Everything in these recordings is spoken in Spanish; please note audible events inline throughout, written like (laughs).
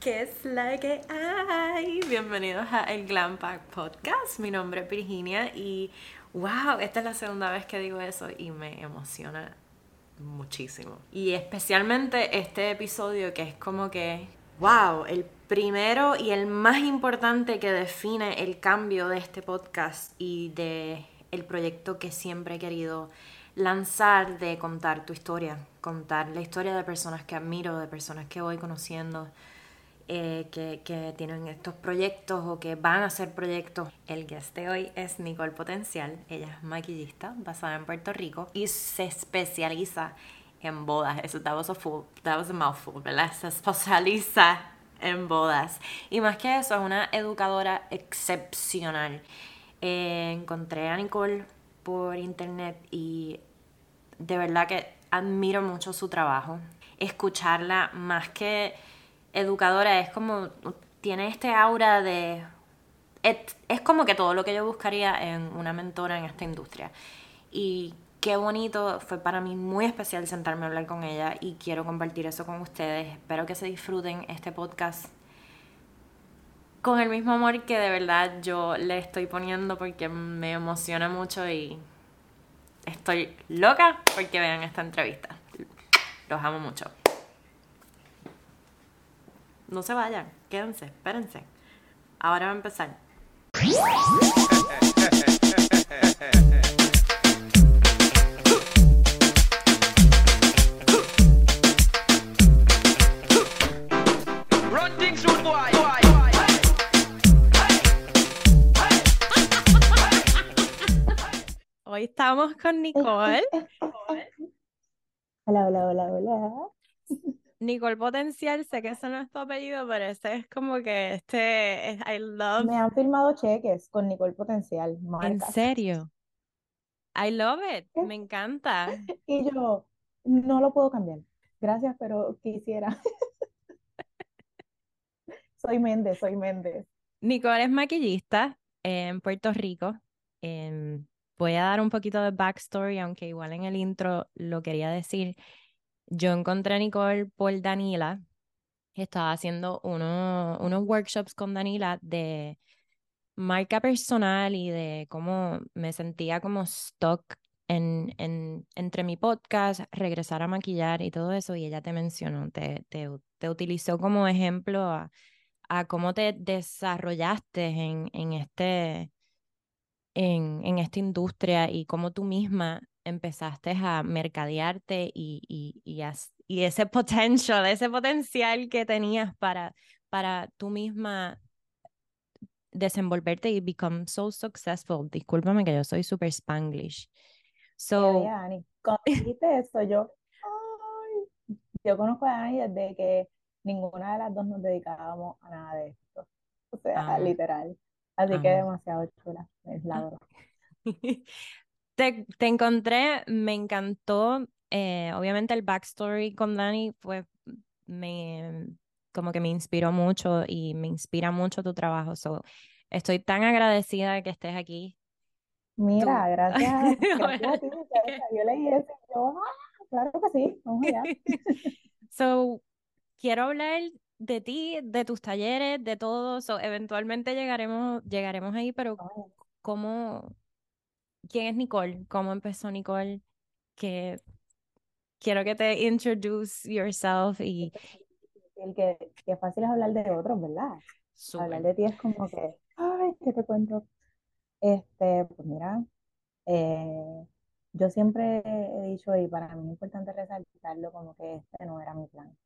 ¿Qué es la que hay? Bienvenidos a el Glam Pack Podcast. Mi nombre es Virginia y wow, esta es la segunda vez que digo eso y me emociona muchísimo. Y especialmente este episodio que es como que wow, el primero y el más importante que define el cambio de este podcast y de el proyecto que siempre he querido lanzar de contar tu historia, contar la historia de personas que admiro, de personas que voy conociendo, eh, que, tienen estos proyectos o que van a hacer proyectos. El guest de hoy es Nicole Potencial, ella es maquillista basada en Puerto Rico y se especializa en bodas. Eso that was a that was a mouthful, ¿verdad? Se especializa en bodas. Y más que eso, es una educadora excepcional. Eh, encontré a Nicole por internet y de verdad que admiro mucho su trabajo. Escucharla más que educadora es como, tiene este aura de... Es, como que todo lo que yo buscaría en una mentora en esta industria. Y qué bonito, fue para mí muy especial sentarme a hablar con ella y quiero compartir eso con ustedes. Espero que se disfruten este podcast con el mismo amor que de verdad yo le estoy poniendo porque me emociona mucho y estoy loca porque vean esta entrevista. Los amo mucho. No se vayan, quédense, espérense. Ahora va a empezar. Hoy estamos con Nicole. Hola, hola, hola, hola. Nicole Potencial, sé que ese no es tu apellido, pero este es como que este es I love. Me han firmado cheques con Nicole Potencial. ¿En serio? I love it, me encanta. (laughs) Y yo no lo puedo cambiar. Gracias, pero quisiera. (laughs) soy Méndez, soy Méndez. Nicole es maquillista en Puerto Rico. voy a dar un poquito de backstory, aunque igual en el intro lo quería decir. Yo encontré a Nicole por Danila. Estaba haciendo uno, unos workshops con Danila de marca personal y de cómo me sentía como stuck en, en, entre mi podcast, regresar a maquillar y todo eso. Y ella te mencionó, te, te, te utilizó como ejemplo a, a cómo te desarrollaste en, en, este, en, en esta industria y cómo tú misma empezaste a mercadearte y, y, y, y, ese (laughs) potential, ese potencial que tenías para, para tú misma desenvolverte y become so successful. Discúlpame que yo soy super spanglish. So, Ani, (laughs) cuando dijiste eso, yo, ay, yo conozco a Ani desde que ninguna de las dos nos dedicábamos a nada de esto. O sea, ah. literal. Así que ah. demasiado chula, es la (laughs) verdad. Te, te encontré, me encantó. Eh, obviamente el backstory con Dani fue, me, como que me inspiró mucho y me inspira mucho tu trabajo. So, estoy tan agradecida de que estés aquí. Mira, gracias, (laughs) gracias a ti. Yo leí eso y yo, ah, claro que sí, vamos allá. (laughs) so, quiero hablar de ti, de tus talleres, de todo. So, eventualmente llegaremos, llegaremos ahí, pero ¿cómo, ¿Quién es Nicole? ¿Cómo empezó Nicole? Que quiero que te introduce yourself y... Que, que fácil es hablar de otros, ¿verdad? Hablar de ti es como que, ay, ¿qué te cuento? Este, pues mira, eh, yo siempre he dicho, y para mí es importante resaltarlo, como que este no era mi plan.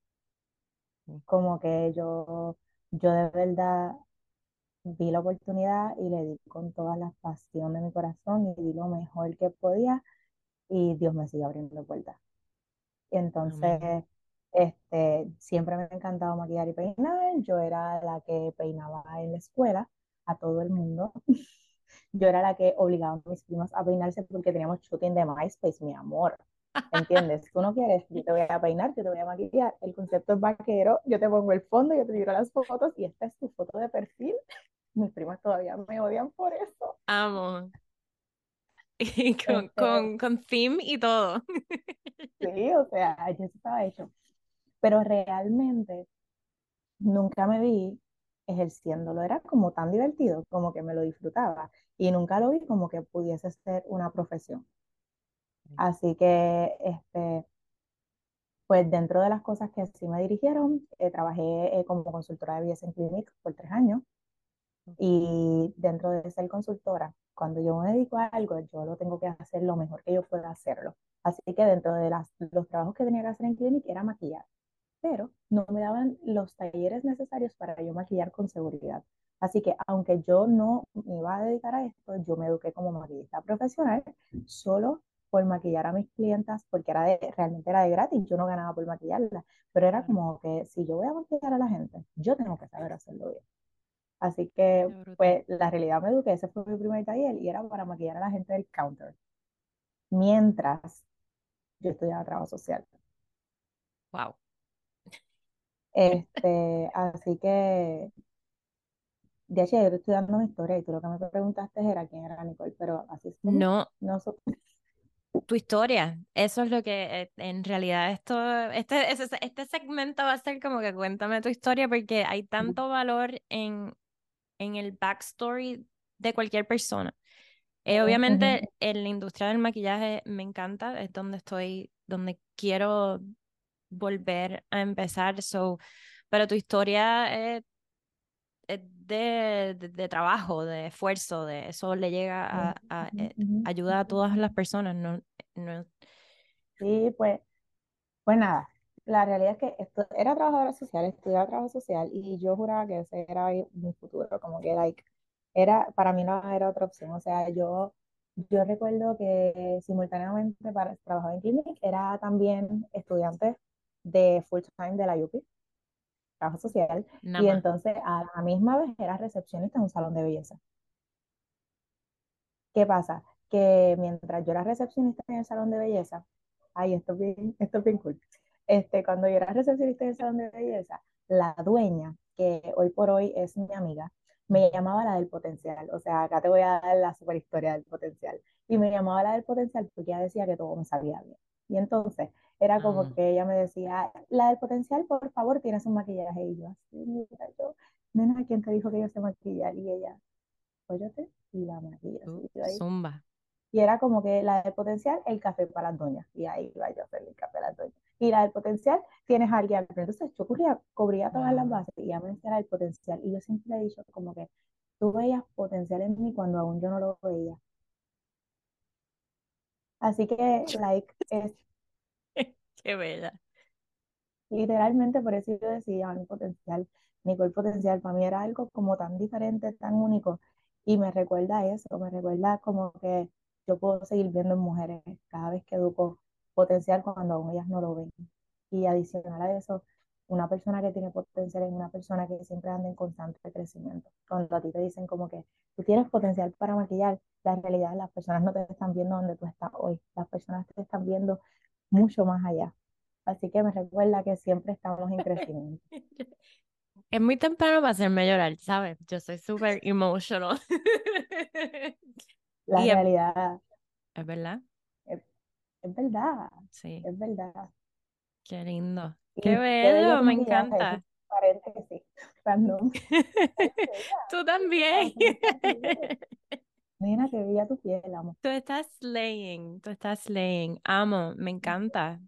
Como que yo, yo de verdad vi la oportunidad y le di con toda la pasión de mi corazón y di lo mejor que podía y Dios me sigue abriendo puertas. Entonces, este, siempre me ha encantado maquillar y peinar. Yo era la que peinaba en la escuela a todo el mundo. (laughs) Yo era la que obligaba a mis primos a peinarse porque teníamos shooting de MySpace, mi amor. ¿Entiendes? Tú no quieres, yo te voy a peinar, yo te voy a maquillar. El concepto es vaquero, yo te pongo el fondo, yo te tiro las fotos y esta es tu foto de perfil mis primas todavía me odian por eso. Amo. (laughs) Y con, con, con theme y todo. Sí, o sea, ya estaba hecho. Pero realmente nunca me vi ejerciéndolo, era como tan divertido, como que me lo disfrutaba y nunca lo vi como que pudiese ser una profesión. Así que, este, pues dentro de las cosas que sí me dirigieron, eh, trabajé eh, como consultora de BS en Clinic por tres años y dentro de ser consultora, cuando yo me dedico a algo, yo lo tengo que hacer lo mejor que yo pueda hacerlo. Así que dentro de las, los trabajos que tenía que hacer en Clinic era maquillar pero no me daban los talleres necesarios para yo maquillar con seguridad. Así que aunque yo no me iba a dedicar a esto, yo me eduqué como maquillista profesional solo por maquillar a mis clientas, porque era de, realmente era de gratis, yo no ganaba por maquillarla, pero era como que si yo voy a maquillar a la gente, yo tengo que saber hacerlo bien. Así que, pues, la realidad me eduqué, ese fue mi primer taller y era para maquillar a la gente del counter, mientras yo estudiaba trabajo social. Wow. Este, así que, de hecho, yo te estoy dando mi historia y tú lo que me preguntaste era quién era Nicole, pero así es. No. no tu historia, eso es lo que eh, en realidad esto, este, este segmento va a ser como que cuéntame tu historia porque hay tanto valor en, en el backstory de cualquier persona. Eh, obviamente en la industria del maquillaje me encanta, es donde estoy, donde quiero volver a empezar. So, pero tu historia es, de, de, trabajo, de esfuerzo, de eso le llega a, a eh, ayuda a todas las personas. No, no... Sí, pues, pues nada, la realidad es que esto, era trabajadora social, estudiaba trabajo social y yo juraba que ese era mi futuro, como que like, era, para mí no era otra opción. O sea, yo, yo recuerdo que simultáneamente para, trabajaba en Clinic, era también estudiante de full time de la UPI, trabajo social, y entonces a la misma vez era recepcionista en un salón de belleza. ¿Qué pasa? Que mientras yo era recepcionista en el salón de belleza, ay, esto es bien, esto es bien cool. Este, cuando yo era recepcionista en el salón de belleza, la dueña, que hoy por hoy es mi amiga, me llamaba la del potencial. O sea, acá te voy a dar la super historia del potencial. Y me llamaba la del potencial porque ella decía que todo me sabía bien. Y entonces era como ah. que ella me decía, la del potencial, por favor, tienes un maquillaje. Y yo así, mira, yo, nena, ¿quién te dijo que yo sé maquillar? Y ella, óyate, y la maquilla. Uh, zumba. Y era como que la del potencial, el café para las doñas. Y ahí iba yo a hacer el café para las doñas. Y la del potencial, tienes a alguien. Entonces yo cubría, cubría todas las bases y ya me decía del potencial. Y yo siempre le he dicho como que tú veías potencial en mí cuando aún yo no lo veía. Así que, like, es Qué bella. Literalmente por eso yo decía, mi potencial, Nicole Potencial, para mí era algo como tan diferente, tan único, y me recuerda eso, me recuerda como que yo puedo seguir viendo en mujeres cada vez que educo potencial cuando aún ellas no lo ven. Y adicional a eso, una persona que tiene potencial es una persona que siempre anda en constante crecimiento. Cuando a ti te dicen como que tú tienes potencial para maquillar, la realidad las personas no te están viendo donde tú estás hoy, las personas te están viendo mucho más allá. Así que me recuerda que siempre estamos en crecimiento. (laughs) Es muy temprano para hacerme llorar, ¿sabes? Yo soy súper emotional. (laughs) La realidad. Es, verdad. Es, verdad. Sí. Es verdad. Qué lindo. Qué bello, me encanta. Paréntesis. (laughs) Tú también. Que bella tu piel, amo. Tú estás slaying, tú estás slaying. Amo, me encanta.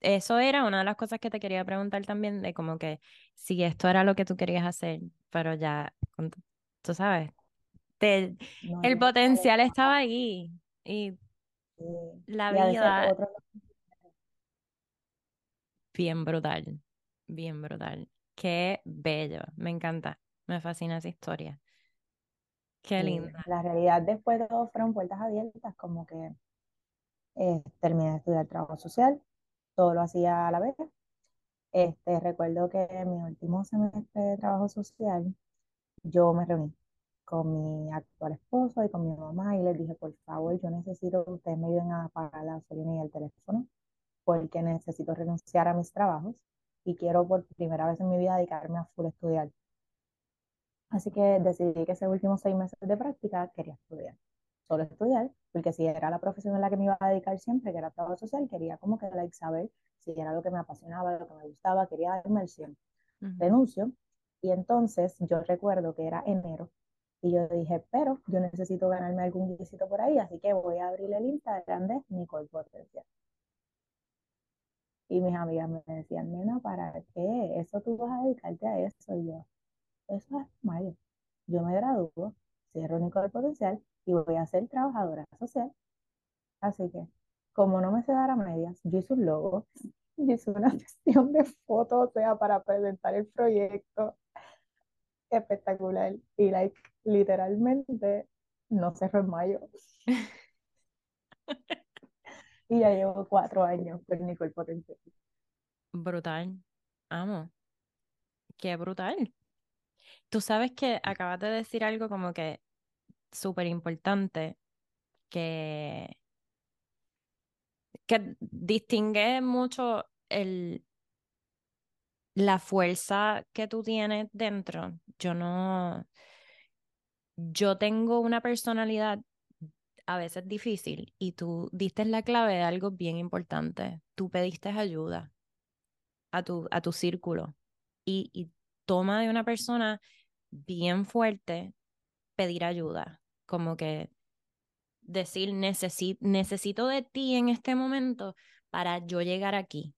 Eso era una de las cosas que te quería preguntar también, de como que si esto era lo que tú querías hacer, pero ya, tú sabes, el potencial estaba ahí y la vida... Bien brutal, bien brutal. Qué bello, me encanta, me fascina esa historia. Qué linda. La realidad después de todo fueron puertas abiertas, como que eh, terminé de estudiar trabajo social, todo lo hacía a la vez. Este, recuerdo que en mi último semestre de trabajo social, yo me reuní con mi actual esposo y con mi mamá y les dije, por favor, yo necesito que ustedes me ayuden a pagar la gasolina y el teléfono, porque necesito renunciar a mis trabajos y quiero por primera vez en mi vida dedicarme a full estudiar. Así que decidí que ese último seis meses de práctica quería estudiar, solo estudiar, porque si era la profesión en la que me iba a dedicar siempre, que era trabajo social, quería como que like, saber si era lo que me apasionaba, lo que me gustaba, quería darme el 100. Renuncio Y entonces yo recuerdo que era enero y yo dije, pero yo necesito ganarme algún guisito por ahí, así que voy a abrir el Instagram de Nicole Potencial. Y mis amigas me decían, nena, ¿para qué? Eso tú vas a dedicarte a eso. Y yo, eso es mayo. Yo me gradúo, cierro Nicole Potencial y voy a ser trabajadora social. Así que, como no me sé dar a medias, yo hice un logo, (laughs) hice una (laughs) sesión de fotos, o sea, para presentar el proyecto. Espectacular. Y, like, literalmente, no cerró en mayo. y ya llevo cuatro años con Nicole Potencial. Brutal. Amo. Qué brutal. Tú sabes que acabas de decir algo como que súper importante que, que distingue mucho el, la fuerza que tú tienes dentro. Yo no, yo tengo una personalidad a veces difícil y tú diste la clave de algo bien importante. Tú pediste ayuda a tu, a tu círculo y, y toma de una persona bien fuerte pedir ayuda, como que decir necesito de ti en este momento para yo llegar aquí.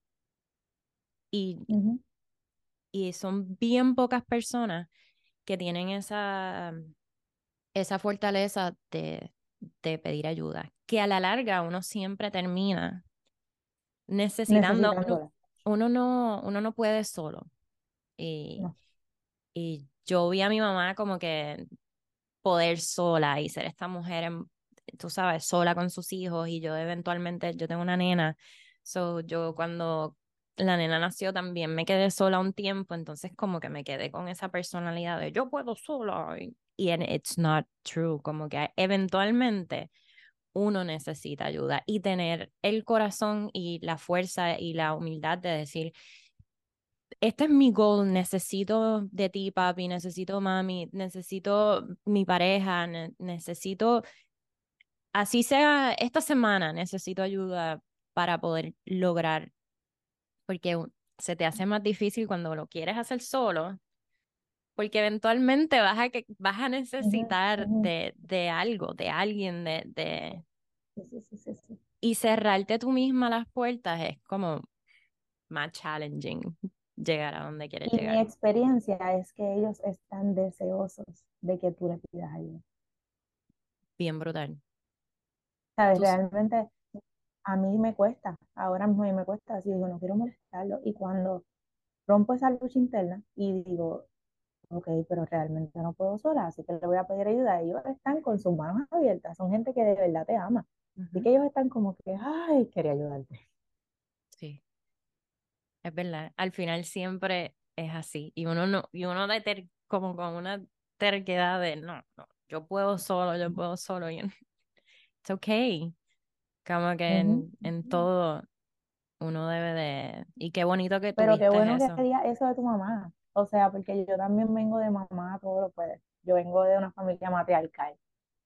Y, y son bien pocas personas que tienen esa, esa fortaleza de, de pedir ayuda, que a la larga uno siempre termina necesitando, uno, no, uno no puede solo. Y, y yo vi a mi mamá como que poder sola y ser esta mujer, tú sabes, sola con sus hijos y yo eventualmente, yo tengo una nena, so yo cuando la nena nació también me quedé sola un tiempo, entonces como que me quedé con esa personalidad de yo puedo sola y, y it's not true, como que eventualmente uno necesita ayuda y tener el corazón y la fuerza y la humildad de decir, este es mi goal, necesito de ti, papi, necesito mami, necesito mi pareja, necesito, así sea esta semana, necesito ayuda para poder lograr, porque se te hace más difícil cuando lo quieres hacer solo, porque eventualmente vas a, que, vas a necesitar de, de, algo, de alguien, de... de... y cerrarte tú misma las puertas es como más challenging llegar a donde quieres llegar. Mi experiencia es que ellos están deseosos de que tú le pidas ayuda. Bien brutal. Sabes, realmente a mí me cuesta, ahora mismo me cuesta, así digo, no quiero molestarlo. Y cuando rompo esa lucha interna y digo, ok, pero realmente no puedo sola, así que le voy a pedir ayuda. Ellos están con sus manos abiertas, son gente que de verdad te ama. Así que ellos están como que, ay, quería ayudarte. Es verdad, al final siempre es así. Y uno no, y uno de ter, como con una terquedad de no, no, yo puedo solo, yo puedo solo. Y it's okay. Como que en, en, todo uno debe de. Y qué bonito que Pero qué bueno que digas eso de tu mamá. O sea, porque yo también vengo de mamá, todo lo puede. Yo vengo de una familia matriarcal.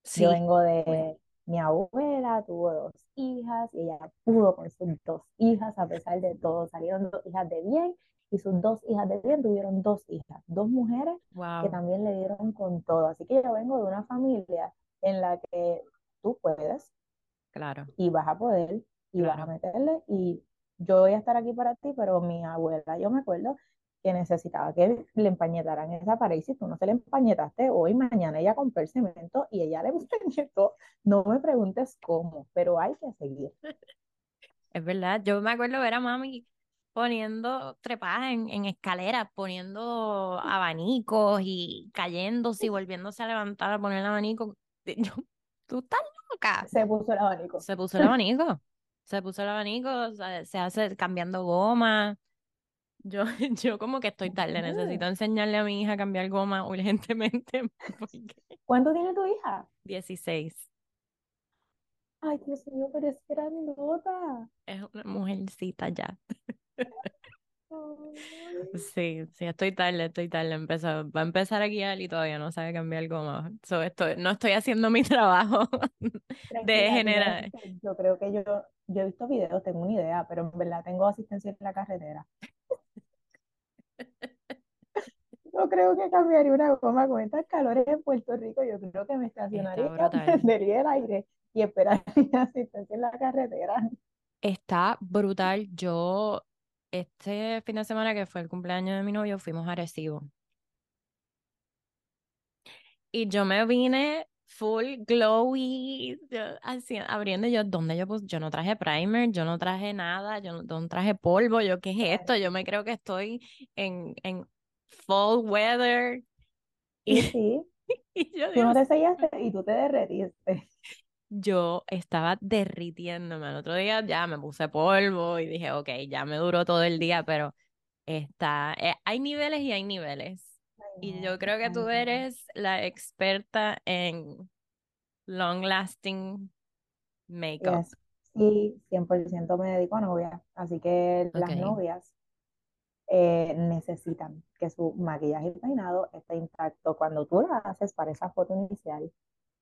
Sí. Yo vengo de, mi abuela tuvo dos hijas y ella pudo con sus dos hijas a pesar de todo. Salieron dos hijas de bien y sus dos hijas de bien tuvieron dos hijas, dos mujeres que también le dieron con todo. Así que yo vengo de una familia en la que tú puedes. Claro. Y vas a poder y vas a meterle y yo voy a estar aquí para ti, pero mi abuela, yo me acuerdo que necesitaba que le empañetaran esa pared y si tú no se le empañetaste hoy, mañana ella compró el cemento y ella le (laughs) empañetó. No me preguntes cómo, pero hay que seguir. (laughs) Es verdad, yo me acuerdo ver a mami poniendo trepadas en, en escaleras, poniendo abanicos y cayéndose y volviéndose a levantar a poner el abanico. (laughs) Yo, tú estás loca. Se puso el abanico. Se puso el abanico. se puso el abanico, se hace cambiando goma. Yo, (laughs) yo como que estoy tarde, necesito (laughs) enseñarle a mi hija a cambiar goma urgentemente. (laughs) ¿Cuánto tiene tu hija? 16. Ay, Dios mío, pero es grandota. Es una mujercita ya. Sí, sí, estoy tarde, estoy tarde. Empezó, va a empezar a guiar y todavía no sabe cambiar goma. So, estoy, no estoy haciendo mi trabajo de generar. Yo creo que yo, yo he visto videos, tengo una idea, pero en verdad tengo asistencia en la carretera. No creo que cambiaría una goma con estas calores en Puerto Rico. Yo creo que me estacionaría prendería el aire y esperaría (laughs) asistencia en la carretera. Está brutal. Yo, este fin de semana que fue el cumpleaños de mi novio, fuimos a Arecibo. Y yo me vine full glowy, así, abriendo yo, ¿dónde yo puse? Yo no traje primer, yo no traje nada, yo no, traje polvo, yo, ¿qué es esto? Yo me creo que estoy en, en fall weather. Y, sí, (laughs) y yo, tú no te sellaste y tú te derretiste. Yo estaba derritiéndome. El otro día ya me puse polvo y dije, ok, ya me duró todo el día, pero está, eh, hay niveles y hay niveles. Y yo creo que tú eres la experta en long lasting makeup. Sí, 100% me dedico a novias, así que las novias eh, necesitan que su maquillaje y peinado esté intacto cuando tú lo haces para esa foto inicial,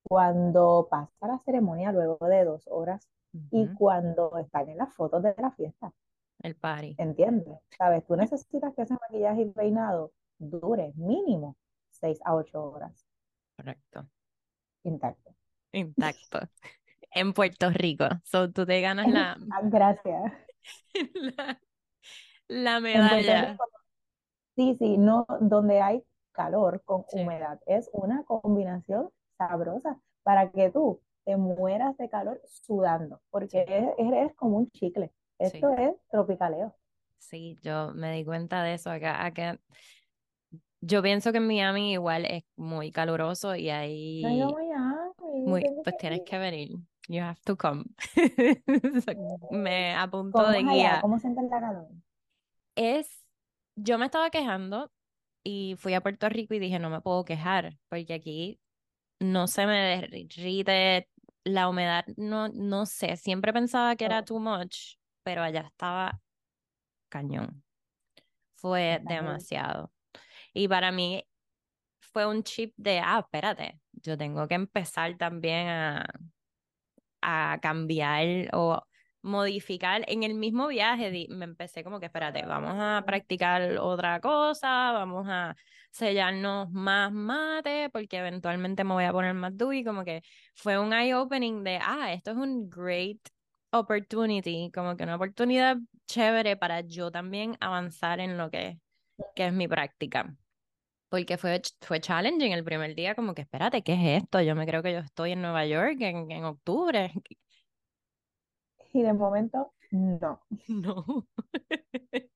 cuando pasa la ceremonia luego de dos horas y cuando están en las fotos de la fiesta. El party. ¿Entiendes? ¿Sabes? Tú necesitas que ese maquillaje y peinado dure mínimo 6 a 8 horas. Correcto. Intacto. Intacto. (laughs) en Puerto Rico. So, tú te ganas la. (laughs) Ah, gracias. (laughs) la, medalla. sí, sí, no, donde hay calor con humedad. Es una combinación sabrosa para que tú te mueras de calor sudando, porque eres, como un chicle. Esto es tropicaleo. Sí, yo me di cuenta de eso acá, acá yo pienso que en Miami igual es muy caluroso y ahí muy, pues tienes que venir. You have to come. (laughs) me apunto de guía. ¿Cómo sientes la calor? Es, yo me estaba quejando y fui a Puerto Rico y dije, no me puedo quejar, porque aquí no se me derrite la humedad, no, no sé, siempre pensaba que era too much, pero allá estaba cañón. Fue demasiado. Y para mí fue un chip de, ah, espérate, yo tengo que empezar también a, a cambiar o modificar. En el mismo viaje me empecé como que, espérate, vamos a practicar otra cosa, vamos a sellarnos más mate, porque eventualmente me voy a poner más y como que fue un eye-opening de, ah, esto es un great opportunity, como que una oportunidad chévere para yo también avanzar en lo que, que es mi práctica porque fue, fue challenging el primer día, como que espérate, ¿qué es esto? Yo me creo que yo estoy en Nueva York en, en octubre. Y de momento, no. (laughs) No. (laughs)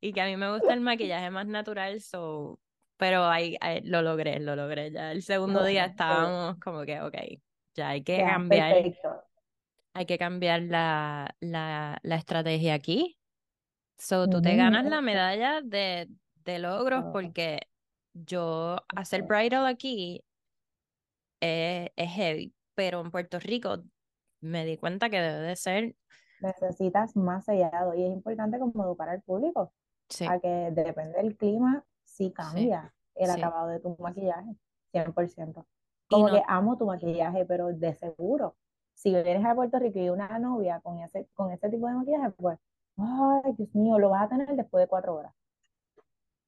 y que a mí me gusta el maquillaje más natural, so, pero ahí, lo logré, lo logré. Ya el segundo día estábamos como que, ok, ya hay que cambiar. Hay que cambiar la, la, la estrategia aquí. So, tú te ganas la medalla de, de logros porque yo hacer bridal aquí es, heavy, pero en Puerto Rico me di cuenta que debe de ser... Necesitas más sellado y es importante como educar al público a que depende del clima, sí cambia el acabado de tu maquillaje, 100%. Como que amo tu maquillaje, pero de seguro, si vienes a Puerto Rico y una novia con ese, con ese tipo de maquillaje, pues, ay, Dios mío, lo vas a tener después de cuatro horas.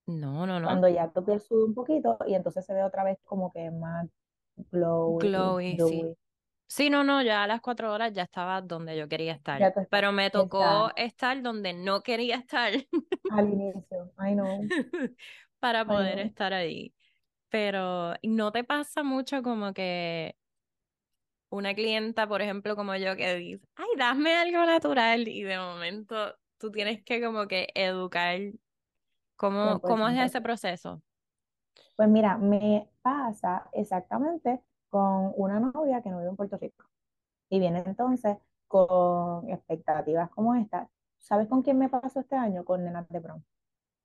No, no, no. Cuando ya tu piel sube un poquito y entonces se ve otra vez como que más glowy. Glowy, sí. Sí, no, no, ya a las cuatro horas ya estaba donde yo quería estar. Pero me tocó estar donde no quería estar. Al inicio, I know. (laughs) para poder estar ahí. Pero no te pasa mucho como que una clienta, por ejemplo, como yo, que dice, ay, dame algo natural y de momento tú tienes que como que educar ¿Cómo, cómo es ese proceso? Pues mira, me pasa exactamente con una novia que no vive en Puerto Rico. Y viene entonces con expectativas como esta. ¿Sabes con quién me pasó este año? Con nenas de prom,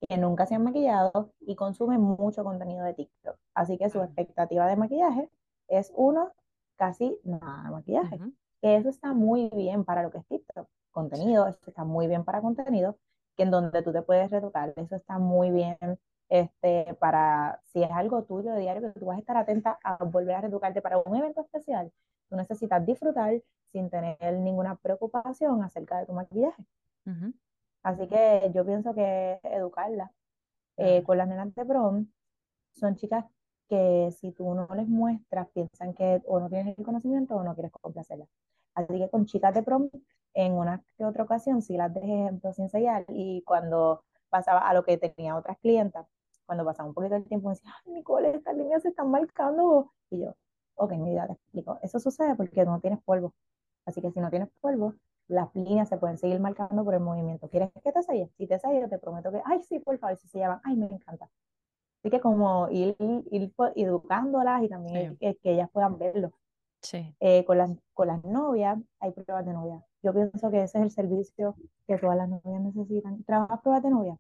que nunca se han maquillado y consumen mucho contenido de TikTok. Así que su expectativa de maquillaje es uno, casi nada de maquillaje. Que eso está muy bien para lo que es TikTok. Contenido, eso está muy bien para contenido, en donde tú te puedes reeducar. Eso está muy bien este, para, si es algo tuyo de diario, que tú vas a estar atenta a volver a reeducarte para un evento especial. Tú necesitas disfrutar sin tener ninguna preocupación acerca de tu maquillaje. Así que yo pienso que educarla eh, con las nenas de prom son chicas que si tú no les muestras, piensan que o no tienes el conocimiento o no quieres complacerlas. Así que con chicas de prom, en una que otra ocasión, sí las dejé ejemplo sin sellar y cuando pasaba a lo que tenía otras clientas, cuando pasaba un poquito de tiempo, me decía, ay, Nicole, estas líneas se están marcando. Y yo, ok, mi vida, te explico. Eso sucede porque no tienes polvo. Así que si no tienes polvo, las líneas se pueden seguir marcando por el movimiento. ¿Quieres que te selle? Si te selle, te prometo que, ay, sí, por favor, si se llaman, ay, me encanta. Así que como ir, ir, educándolas y también que, ellas puedan verlo. Sí. Eh, con, las, con las novias hay pruebas de novia. Yo pienso que ese es el servicio que todas las novias necesitan. ¿Trabajas pruebas de novia?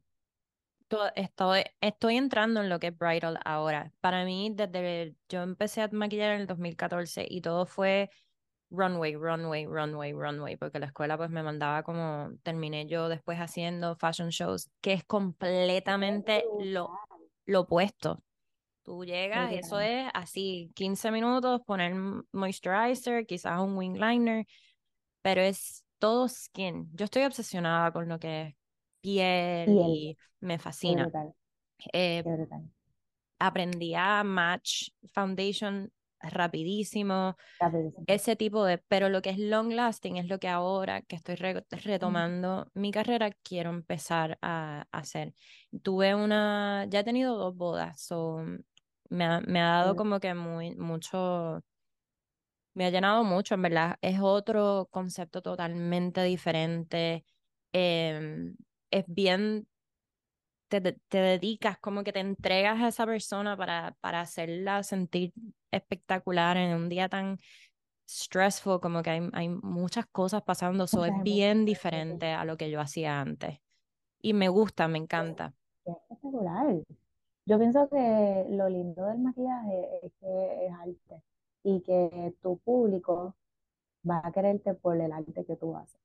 Estoy, estoy entrando en lo que es bridal ahora. Para mí, desde yo empecé a maquillar en el 2014 y todo fue runway, runway, runway, runway, porque la escuela pues me mandaba como terminé yo después haciendo fashion shows, que es completamente lo, lo opuesto. Tú llegas, eso es así, 15 minutos, poner moisturizer, quizás un wing liner, pero es todo skin. Yo estoy obsesionada con lo que es piel, y me fascina. Eh, aprendí a match foundation rapidísimo, ese tipo de, pero lo que es long lasting es lo que ahora que estoy retomando mi carrera quiero empezar a, hacer. Tuve una, ya he tenido dos bodas, so, me, ha, me ha dado como que muy, mucho, me ha llenado mucho, en verdad, es otro concepto totalmente diferente, em, es bien te, dedicas, como que te entregas a esa persona para, para hacerla sentir espectacular en un día tan stressful, como que hay, hay muchas cosas pasando, eso es bien diferente a lo que yo hacía antes. Y me gusta, me encanta. Es espectacular. Yo pienso que lo lindo del maquillaje es que es arte y que tu público va a quererte por el arte que tú haces.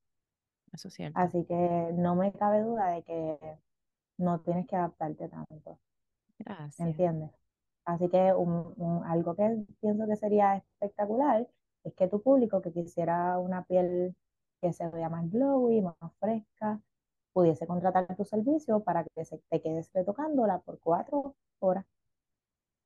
Eso es cierto. Así que no me cabe duda de que no tienes que adaptarte tanto. Gracias. ¿Entiendes? Así que un, algo que pienso que sería espectacular es que tu público que quisiera una piel que se vea más glowy, más fresca, pudiese contratar tu servicio para que te quedes retocándola por cuatro horas.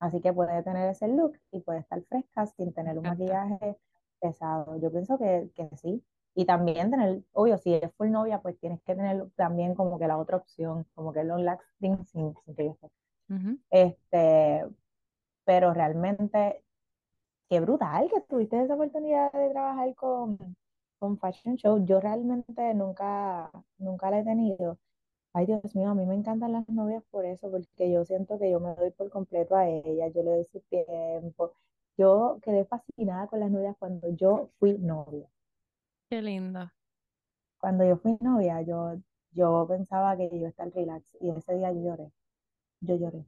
Así que puede tener ese look y puede estar fresca sin tener un maquillaje pesado. Yo pienso que, que sí, y también tener, obvio, si es full novia, pues tienes que tener también como que la otra opción, como que el long lasting sin, sin que yo Este, pero realmente, qué brutal que tuviste esa oportunidad de trabajar con, con Fashion Show. Yo realmente nunca, nunca la he tenido. Ay, Dios mío, a mí me encantan las novias por eso, porque yo siento que yo me doy por completo a ellas, yo le doy su tiempo. Yo quedé fascinada con las novias cuando yo fui novia. Qué lindo. Cuando yo fui novia, yo, yo pensaba que yo iba a estar relax y ese día yo lloré. Yo lloré.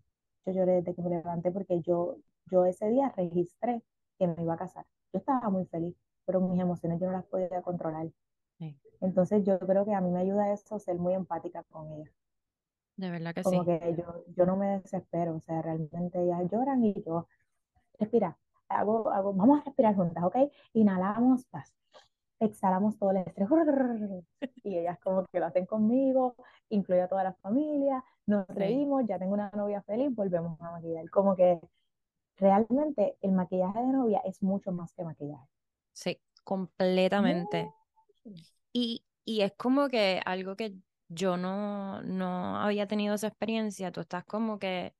Yo lloré desde que me levanté porque yo, yo ese día registré que me iba a casar. Yo estaba muy feliz, pero mis emociones yo no las podía controlar. Entonces yo creo que a mí me ayuda eso, ser muy empática con ella. De verdad que sí. Como que yo, yo no me desespero, o sea, realmente ellas lloran y yo, respira, hago, hago, vamos a respirar juntas, ¿ok? Inhalamos, paz exhalamos todo el estrés. (laughs) Y ellas como que lo hacen conmigo, incluye a toda la familia, nos reímos, ya tengo una novia feliz, volvemos a maquillar. Como que realmente el maquillaje de novia es mucho más que maquillaje. Sí, completamente. Y, y es como que algo que yo no, no había tenido esa experiencia, tú estás como que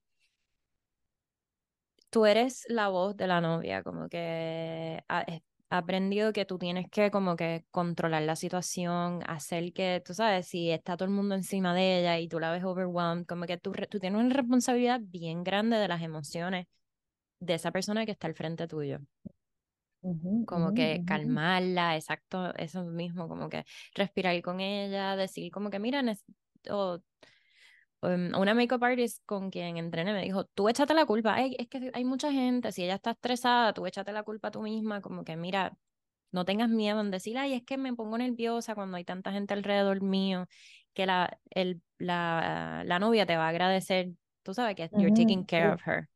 tú eres la voz de la novia, como que ah, aprendido que tú tienes que como que controlar la situación, hacer que, tú sabes, si está todo el mundo encima de ella y tú la ves overwhelmed, como que tú, tú tienes una responsabilidad bien grande de las emociones de esa persona que está al frente tuyo. Como que calmarla, exacto, eso mismo, como que respirar con ella, decir como que, mira, o um, una makeup artist con quien entrené me dijo, tú échate la culpa, es que hay mucha gente, si ella está estresada, tú échate la culpa tú misma, como que mira, no tengas miedo en decir, ay, es que me pongo nerviosa cuando hay tanta gente alrededor mío, que la, el, la, la novia te va a agradecer, tú sabes que you're taking care of her.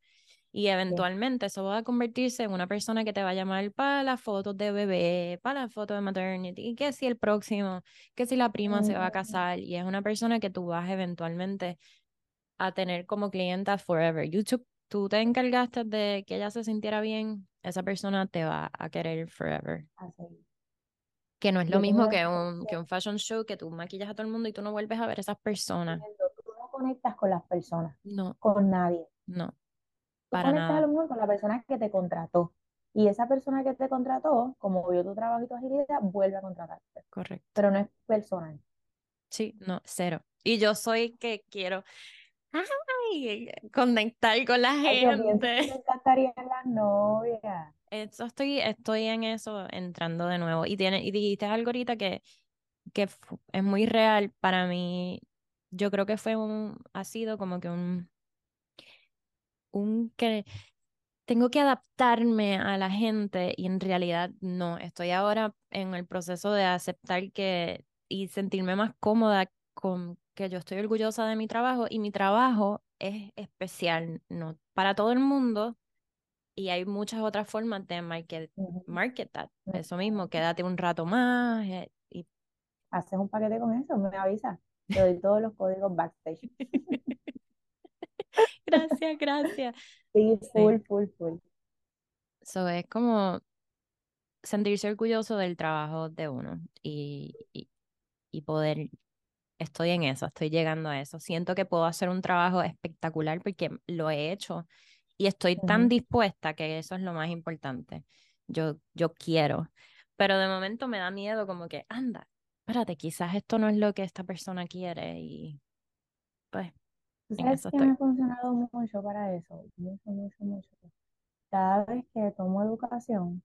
Y eventualmente eso va a convertirse en una persona que te va a llamar para las fotos de bebé, para las fotos de maternity, y que si el próximo, que si la prima se va a casar, y es una persona que tú vas eventualmente a tener como clienta forever. You took tú te encargaste de que ella se sintiera bien, esa persona te va a querer forever. Que no es lo mismo que un, que un fashion show que tú maquillas a todo el mundo y tú no vuelves a ver a esas personas. Tú no conectas con las personas. No. Con nadie. No. Para conectas a lo mejor con la persona que te contrató. Y esa persona que te contrató, como vio tu trabajo y tu agilidad, vuelve a contratarte. Correcto. Pero no es personal. Sí, no, cero. Y yo soy que quiero ay, conectar con la gente. Me (laughs) encantaría las novias. estoy, estoy en eso entrando de nuevo. Y, tiene, y dijiste algo ahorita que, que es muy real para mí. Yo creo que fue un, ha sido como que un, un que tengo que adaptarme a la gente y en realidad no, estoy ahora en el proceso de aceptar que y sentirme más cómoda con que yo estoy orgullosa de mi trabajo y mi trabajo es especial, no para todo el mundo y hay muchas otras formas de market, market that, eso mismo, quédate un rato más eh, y haces un paquete con eso, me avisa, te doy todos los códigos backstage. (laughs) (laughs) gracias, gracias. Sí, full, full, full. So es como sentirse orgulloso del trabajo de uno y, y, poder, estoy en eso, estoy llegando a eso. Siento que puedo hacer un trabajo espectacular porque lo he hecho y estoy tan dispuesta que eso es lo más importante. Yo, yo quiero, pero de momento me da miedo como que, anda, espérate, quizás esto no es lo que esta persona quiere y pues ¿Sabes qué me ha funcionado mucho para eso? Mucho, mucho, mucho. Cada vez que tomo educación,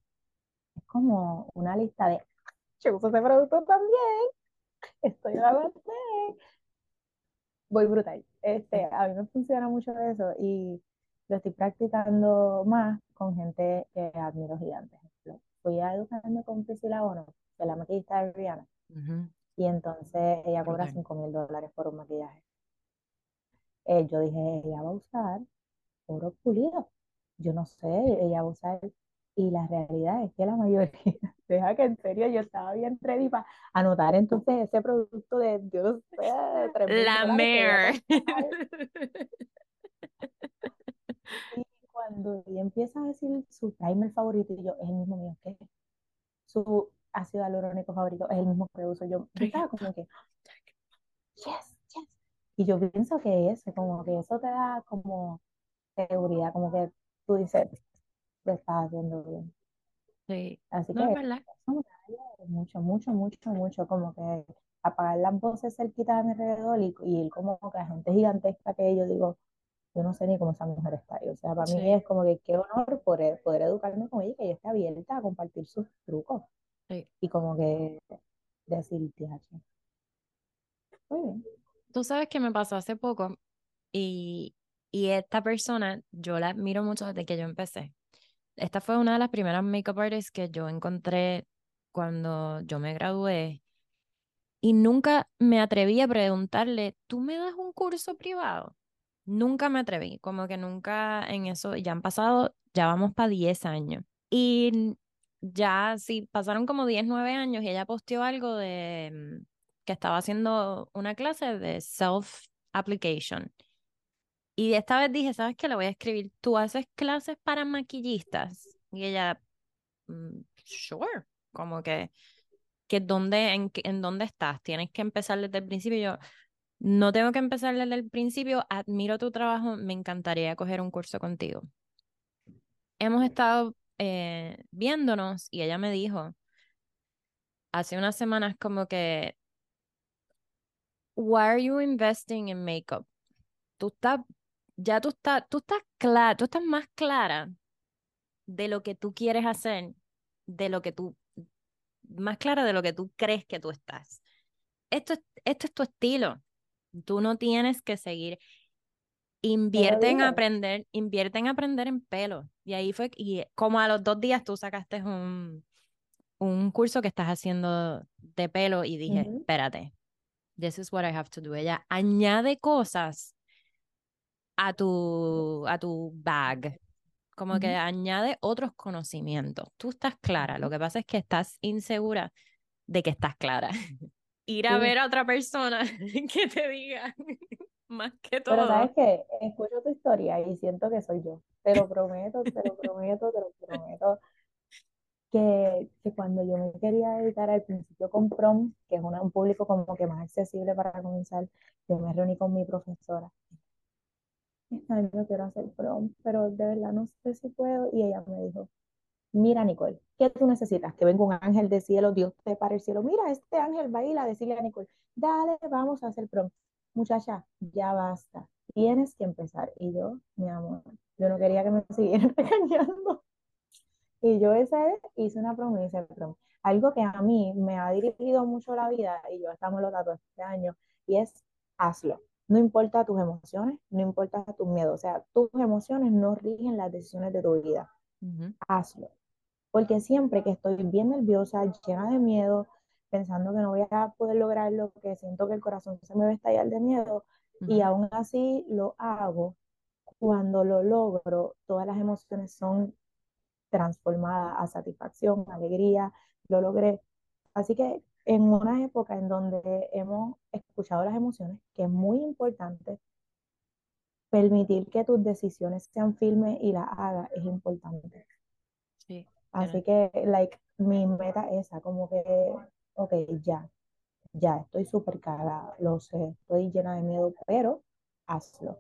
es como una lista de, yo uso ese producto también, estoy de Voy brutal. Este, a mí me funciona mucho eso y lo estoy practicando más con gente que admiro gigantes. Fui a educarme con Priscila Bono, de la maquillista de Rihanna, y entonces ella cobra 5 mil dólares por un maquillaje. Eh, yo dije, ella va a usar oro pulido. Yo no sé, ella va a usar. Y la realidad es que la mayoría, (laughs) deja que en serio yo estaba bien ready para anotar entonces ese producto de, no sé, (laughs) La Mare. (laughs) Y cuando ella empieza a decir su primer favorito, y yo, es el mismo mío, que su ácido hialurónico favorito es el mismo que uso yo. Yo estaba como que, (gasps) yes, y yo pienso que eso, como que eso te da como seguridad, como que tú dices, lo estás haciendo bien. Sí. Así que mucho, mucho, mucho, mucho, como que apagar las voces cerquita de mi alrededor y, y como que la gente gigantesca que yo digo, yo no sé ni cómo esa mujer está ahí. O sea, para mí es como que qué honor poder, poder educarme con ella, que ella esté abierta a compartir sus trucos. Y como que decir, tía, muy bien. Tú sabes que me pasó hace poco y, y esta persona, yo la admiro mucho desde que yo empecé. Esta fue una de las primeras makeup artists que yo encontré cuando yo me gradué y nunca me atreví a preguntarle, ¿tú me das un curso privado? Nunca me atreví, como que nunca en eso, ya han pasado, ya vamos para 10 años. Y ya sí, pasaron como 10, 9 años y ella posteó algo de que estaba haciendo una clase de self-application. Y esta vez dije, ¿sabes qué? Le voy a escribir, ¿tú haces clases para maquillistas? Y ella, mm, sure, como que, que ¿dónde, en, en dónde estás? Tienes que empezar desde el principio. yo, no tengo que empezar desde el principio, admiro tu trabajo, me encantaría coger un curso contigo. Hemos estado eh, viéndonos y ella me dijo, hace unas semanas como que why are you investing in makeup? Tú estás, ya tú estás, tú estás clara, tú estás más clara de lo que tú quieres hacer, de lo que tú, más clara de lo que tú crees que tú estás. Esto, esto es tu estilo. Tú no tienes que seguir. Invierte en aprender, invierte en aprender en pelo. Y ahí fue, y como a los dos días tú sacaste un, un curso que estás haciendo de pelo y dije, espérate, this is what I have to do. Ella añade cosas a tu, a tu bag, como que añade otros conocimientos. Tú estás clara, lo que pasa es que estás insegura de que estás clara. (laughs) Ir a ver a otra persona (laughs) que te diga, (laughs) Más que todo. Pero sabes que escucho tu historia y siento que soy yo. Te lo prometo, te lo prometo, te lo prometo. Que, cuando yo me quería dedicar al principio con prom, que es un público como que más accesible para comenzar, yo me reuní con mi profesora. Este año quiero hacer prom, pero de verdad no sé si puedo. Y ella me dijo, mira Nicole, ¿qué tú necesitas? Que venga un ángel del cielo, Dios te para el cielo. Mira, este ángel baila, decirle a Nicole, dale, vamos a hacer prom. Muchacha, ya basta, tienes que empezar. Y yo, mi amor, yo no quería que me siguieran (laughs) regañando. Y yo esa vez hice una promesa de prom. Algo que a mí me ha dirigido mucho la vida, y yo estamos los datos este año, y es hazlo. No importa tus emociones, no importa tus miedos. O sea, tus emociones no rigen las decisiones de tu vida. Hazlo porque siempre que estoy bien nerviosa, llena de miedo, pensando que no voy a poder lograrlo, que siento que el corazón se me va a estallar de miedo, y aún así lo hago, cuando lo logro, todas las emociones son transformadas a satisfacción, alegría, lo logré. Así que en una época en donde hemos escuchado las emociones, que es muy importante, permitir que tus decisiones sean firmes y las hagas es importante. Sí. Así que, like, mi meta es esa, como que, ok, ya, ya, estoy súper cagada, lo sé, estoy llena de miedo, pero hazlo.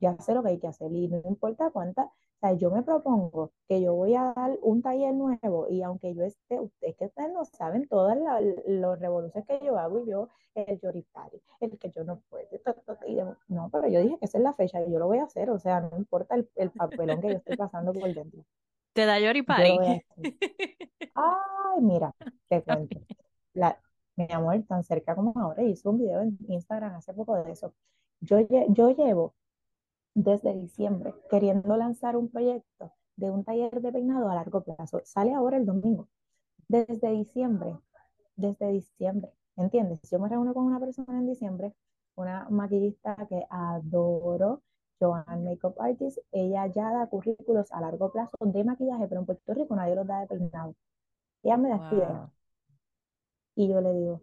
Ya sé lo que hay que hacer y no importa cuánta, sea, yo me propongo que yo voy a dar un taller nuevo y aunque yo esté, ustedes que ustedes no saben todas los revoluciones que yo hago y yo, el yoripari, el que yo no puedo, no, pero yo dije que esa es la fecha y yo lo voy a hacer, o sea, no importa el, el papelón que yo estoy pasando por dentro. (laughs) Te da yoripari. (laughs) Ay, mira, te cuento. La, mi amor, tan cerca como ahora, hizo un video en Instagram hace poco de eso. Yo, yo llevo desde diciembre queriendo lanzar un proyecto de un taller de peinado a largo plazo. Sale ahora el domingo. Desde diciembre, desde diciembre, ¿entiendes? Yo me reúno con una persona en diciembre, una maquillista que adoro, Joan Makeup Artist, ella ya da currículos a largo plazo de maquillaje, pero en Puerto Rico nadie los da de peinado. Ella me da idea. Y yo le digo,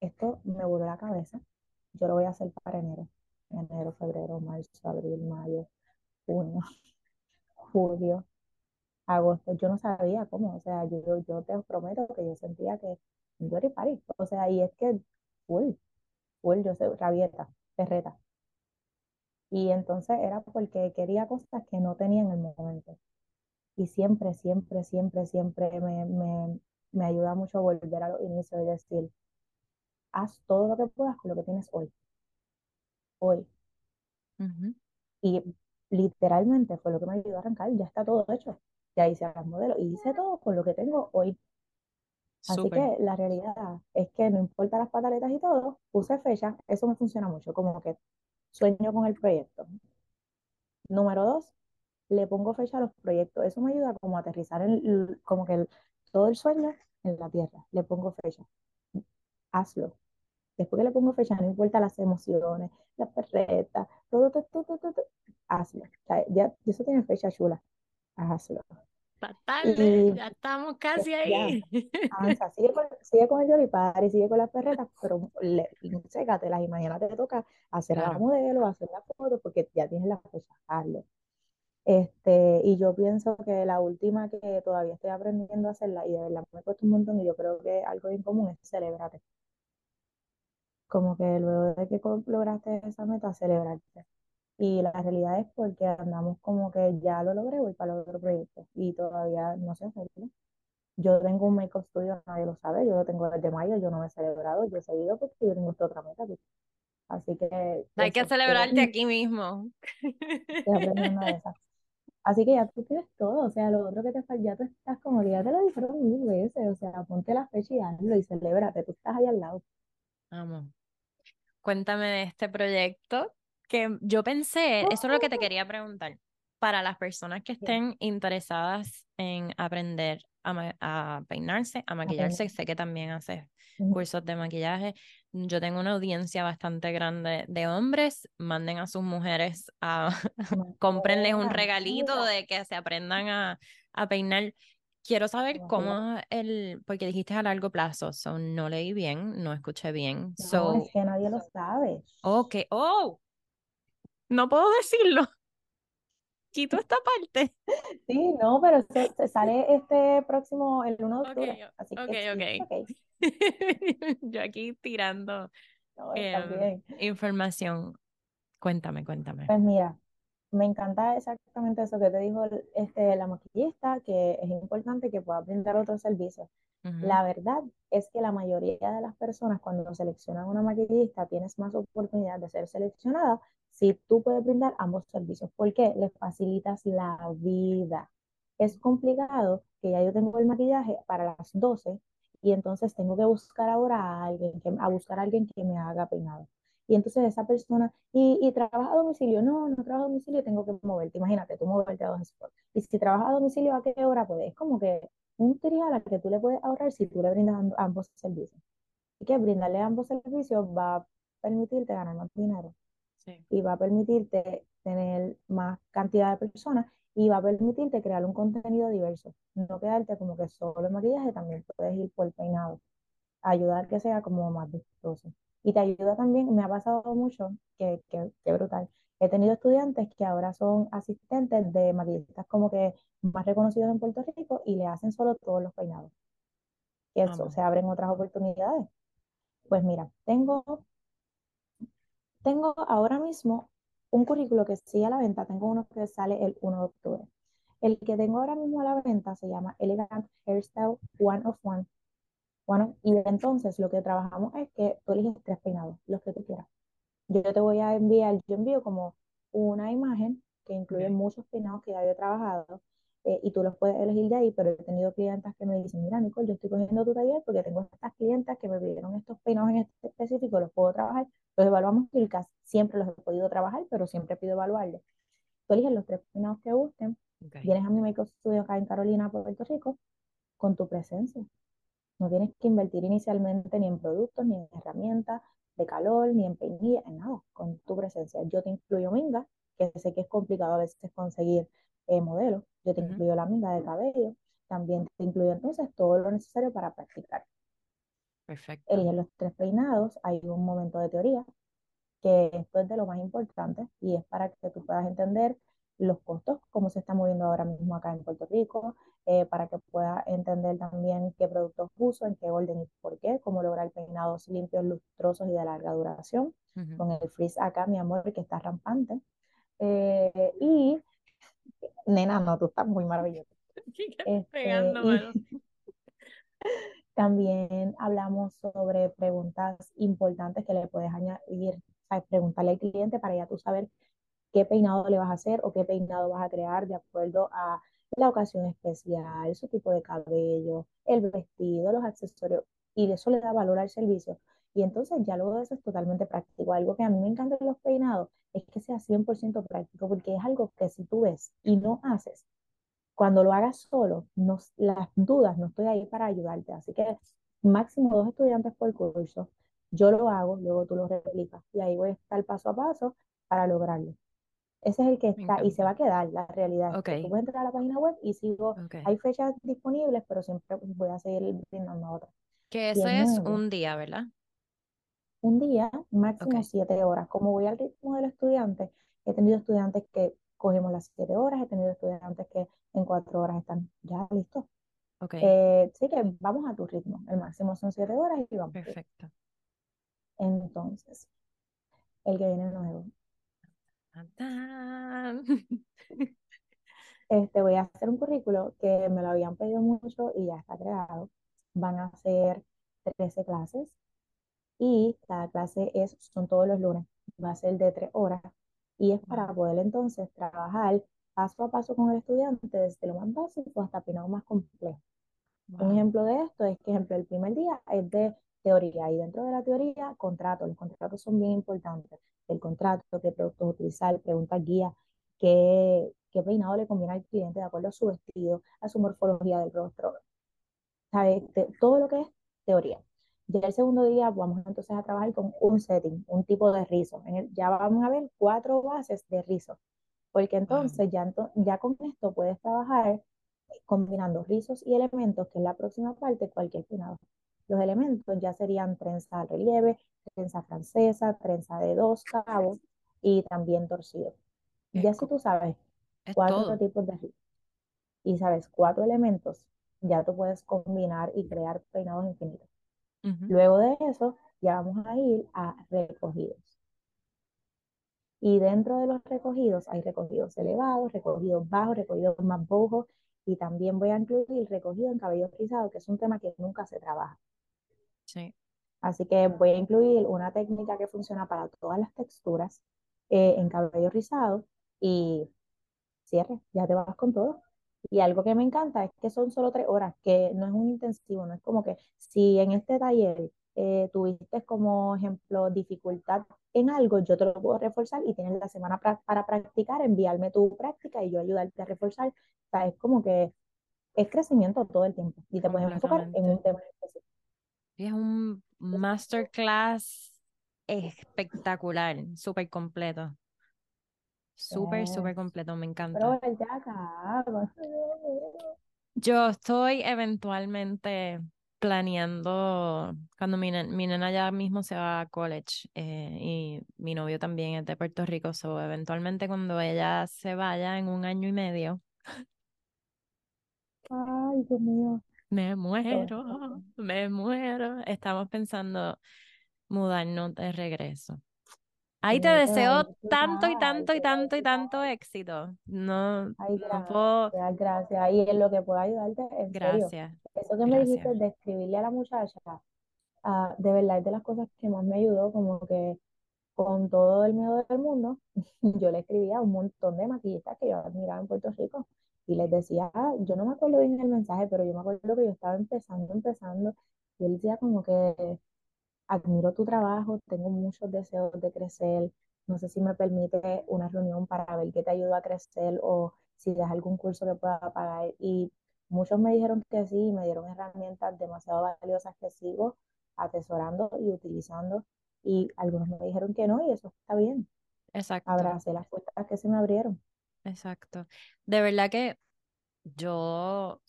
esto me voló la cabeza, yo lo voy a hacer para enero. Enero, febrero, marzo, abril, mayo, junio, (laughs) julio, agosto. Yo no sabía cómo, o sea, yo, yo te prometo que yo sentía que yo era París. O sea, y es que, full, full, yo sé, rabieta, perreta. Y entonces era porque quería cosas que no tenía en el momento. Y siempre, siempre, siempre, siempre me, me, me ayuda mucho volver a los inicios y decir, haz todo lo que puedas con lo que tienes hoy. Hoy. Y literalmente fue lo que me ayudó a arrancar, ya está todo hecho. Ya hice los modelos y hice todo con lo que tengo hoy. Así que la realidad es que no importa las pataletas y todo, puse fecha, eso me funciona mucho, como que sueño con el proyecto. Número dos, le pongo fecha a los proyectos. Eso me ayuda como a aterrizar el, como que todo el sueño en la tierra. Le pongo fecha. Hazlo. Después que le pongo fecha, no importa las emociones, las perretas, todo, todo, todo, todo, hazlo. ya, eso tiene fecha chula. Hazlo. Fatal, (laughs) ya estamos casi ahí. Sigue con, sigue con el Yoripari, sigue con las perretas, pero sécatelas y mañana te toca hacer la modelo, hacer la foto, porque ya tienes la fecha, hazlo. Este, y yo pienso que la última que todavía estoy aprendiendo a hacerla, y de verdad me cuesta un montón, y yo creo que algo en común es celebrarte. Como que luego de que lograste esa meta, celebrarte. Y la realidad es porque andamos como que ya lo logré, voy para el otro proyecto y todavía no sé hacerlo. Yo tengo un make-up studio, nadie lo sabe, yo lo tengo desde mayo, yo no me he celebrado, yo he seguido porque yo tengo esta otra meta. Pues. Así que... Hay que celebrarte aquí mismo. (laughs) Así que ya tú tienes todo, o sea, lo otro que te falta, ya tú estás como que ya te lo dijeron mil veces, o sea, ponte la fecha y hazlo y celébrate, tú estás ahí al lado. Vamos. Cuéntame de este proyecto que yo pensé, eso es lo que te quería preguntar, para las personas que estén interesadas en aprender a, peinarse, a maquillarse, sé que también haces cursos de maquillaje. Yo tengo una audiencia bastante grande de hombres, manden a sus mujeres a, (laughs) cómprenles un regalito de que se aprendan a, a peinar. Quiero saber cómo el, porque dijiste a largo plazo, so no leí bien, no escuché bien. No, es que nadie lo sabe. Ok, oh, no puedo (laughs) decirlo. Quito (laughs) esta parte. Sí, no, pero se, (laughs) sale este próximo, el 1 de octubre. así que ok, Yo aquí tirando em, información. Cuéntame, cuéntame. Pues mira, me encanta exactamente eso que te dijo este, la maquillista, que es importante que pueda brindar otros servicios. La verdad es que la mayoría de las personas cuando seleccionan una maquillista tienes más oportunidad de ser seleccionada si tú puedes brindar ambos servicios. ¿Por qué? Les facilitas la vida. Es complicado que ya yo tengo el maquillaje para las 12 y entonces tengo que buscar ahora a alguien que, a buscar a alguien que me haga peinado. Y entonces esa persona, y, y trabaja a domicilio, no, no trabaja a domicilio, tengo que moverte, imagínate, tú moverte a dos spots. Y si trabaja a domicilio, ¿a qué hora? Pues es como que un trial al que tú le puedes ahorrar si tú le brindas ambos servicios. Y que brindarle ambos servicios va a permitirte ganar más dinero. Y va a permitirte tener más cantidad de personas y va a permitirte crear un contenido diverso. No quedarte como que solo en maquillaje, también puedes ir por peinado. Ayudar que sea como más vistoso. Y te ayuda también, me ha pasado mucho, que, que, que brutal. He tenido estudiantes que ahora son asistentes de maquillistas como que más reconocidos en Puerto Rico y le hacen solo todos los peinados. Y eso, se abren otras oportunidades. Pues mira, tengo, tengo ahora mismo un currículo que sigue a la venta, tengo uno que sale el 1 de octubre. El que tengo ahora mismo a la venta se llama Elegant Hairstyle One of One. Bueno, y entonces lo que trabajamos es que tú eliges tres peinados, los que tú quieras. Yo te voy a enviar, yo envío como una imagen que incluye muchos peinados que ya he trabajado eh, y tú los puedes elegir de ahí, pero he tenido clientas que me dicen, mira Nicole, yo estoy cogiendo tu taller porque tengo estas clientas que me pidieron estos peinados en este específico, los puedo trabajar, los evaluamos y casi siempre los he podido trabajar, pero siempre pido evaluarlos. Tú eliges los tres peinados que gusten, vienes a mi Makeup Studio acá en Carolina, Puerto Rico, con tu presencia. No tienes que invertir inicialmente ni en productos, ni en herramientas de calor, ni en peinilla, en nada, con tu presencia. Yo te incluyo minga, que sé que es complicado a veces conseguir eh, modelos. Yo te incluyo la minga de cabello. También te incluyo entonces todo lo necesario para practicar. Perfecto. Eligen los tres peinados. Hay un momento de teoría, que esto es de lo más importante y es para que tú puedas entender los costos, cómo se está moviendo ahora mismo acá en Puerto Rico, eh, para que pueda entender también qué productos uso, en qué orden y por qué, cómo lograr peinados limpios, lustrosos y de larga duración, con el frizz acá, mi amor, que está rampante. Eh, y, nena, no, tú estás muy maravillosa. (laughs) Este, (laughs) también hablamos sobre preguntas importantes que le puedes añadir, preguntarle al cliente para ya tú saber qué peinado le vas a hacer o qué peinado vas a crear de acuerdo a la ocasión especial, su tipo de cabello, el vestido, los accesorios, y eso le da valor al servicio. Y entonces ya luego de eso es totalmente práctico. Algo que a mí me encanta de los peinados es que sea 100% práctico, porque es algo que si tú ves y no haces, cuando lo hagas solo, las dudas, no estoy ahí para ayudarte. Así que máximo dos estudiantes por curso. Yo lo hago, luego tú lo replicas y ahí voy a estar paso a paso para lograrlo. Ese es el que está y se va a quedar, la realidad. Okay. Tú puedes entrar a la página web y sigo, hay fechas disponibles, pero siempre voy a seguir brindando otras. Que eso es un día, ¿verdad? Un día, máximo siete horas. Como voy al ritmo del estudiante, he tenido estudiantes que cogemos las siete horas, he tenido estudiantes que en cuatro horas están ya listos. Okay. Eh, sí que vamos a tu ritmo. El máximo son siete horas y vamos. Perfecto. Entonces, el que viene nuevo. Este, voy a hacer un currículo que me lo habían pedido mucho y ya está creado. Van a ser 13 clases y cada clase es, son todos los lunes. Va a ser de 3 horas y es para poder entonces trabajar paso a paso con el estudiante desde lo más básico hasta el más complejo. Un ejemplo de esto es que, ejemplo, el primer día es de teoría y dentro de la teoría, contratos. Los contratos son bien importantes el contrato, qué productos utilizar, preguntas guía, qué, qué peinado le conviene al cliente de acuerdo a su vestido, a su morfología del rostro. ¿Sabe? todo lo que es teoría. Ya el segundo día vamos entonces a trabajar con un setting, un tipo de rizo. ya vamos a ver cuatro bases de rizo, porque entonces ya, ya con esto puedes trabajar combinando rizos y elementos, que es la próxima parte, cualquier peinado. Los elementos ya serían trenza al relieve, trenza francesa, trenza de dos cabos, y también torcido. ya si tú sabes cuatro tipos de rizos y sabes cuatro elementos, ya tú puedes combinar y crear peinados infinitos. Luego de eso, ya vamos a ir a recogidos. Y dentro de los recogidos hay recogidos elevados, recogidos bajos, recogidos más bajos y también voy a incluir recogido en cabello rizado, que es un tema que nunca se trabaja. Sí. Así que voy a incluir una técnica que funciona para todas las texturas eh, en cabello rizado y cierre, ya te vas con todo. Y algo que me encanta es que son solo tres horas, que no es un intensivo, no es como que si en este taller eh, tuviste como ejemplo dificultad en algo, yo te lo puedo reforzar y tienes la semana para practicar, enviarme tu práctica y yo ayudarte a reforzar. O sea, es como que es crecimiento todo el tiempo y te puedes enfocar en un tema específico. Es un masterclass espectacular, súper completo. Súper, súper completo, me encanta. Yo estoy eventualmente planeando, cuando mi, mi, nena ya mismo se va a college eh, y mi novio también es de Puerto Rico, so eventualmente cuando ella se vaya en un año y medio. Ay, Dios mío. Me muero, me muero. Estamos pensando mudarnos de regreso. Ahí te deseo tanto y tanto y tanto y tanto éxito. No, Ay, gracias, gracias. Y en lo que pueda ayudarte, en gracias. Eso que me dijiste de escribirle a la muchacha, ah, de verdad es de las cosas que más me ayudó, como que con todo el miedo del mundo, (laughs) yo le escribía a un montón de maquillistas que yo admiraba en Puerto Rico y les decía, ah, yo no me acuerdo bien el mensaje, pero yo me acuerdo que yo estaba empezando, empezando, y él decía como que admiro tu trabajo, tengo muchos deseos de crecer, no sé si me permite una reunión para ver qué te ayuda a crecer o si das algún curso que pueda pagar. Y muchos me dijeron que sí, y me dieron herramientas demasiado valiosas que sigo atesorando y utilizando. Y algunos me dijeron que no, y eso está bien. Exacto. Abracé las puertas que se me abrieron. Exacto. De verdad que yo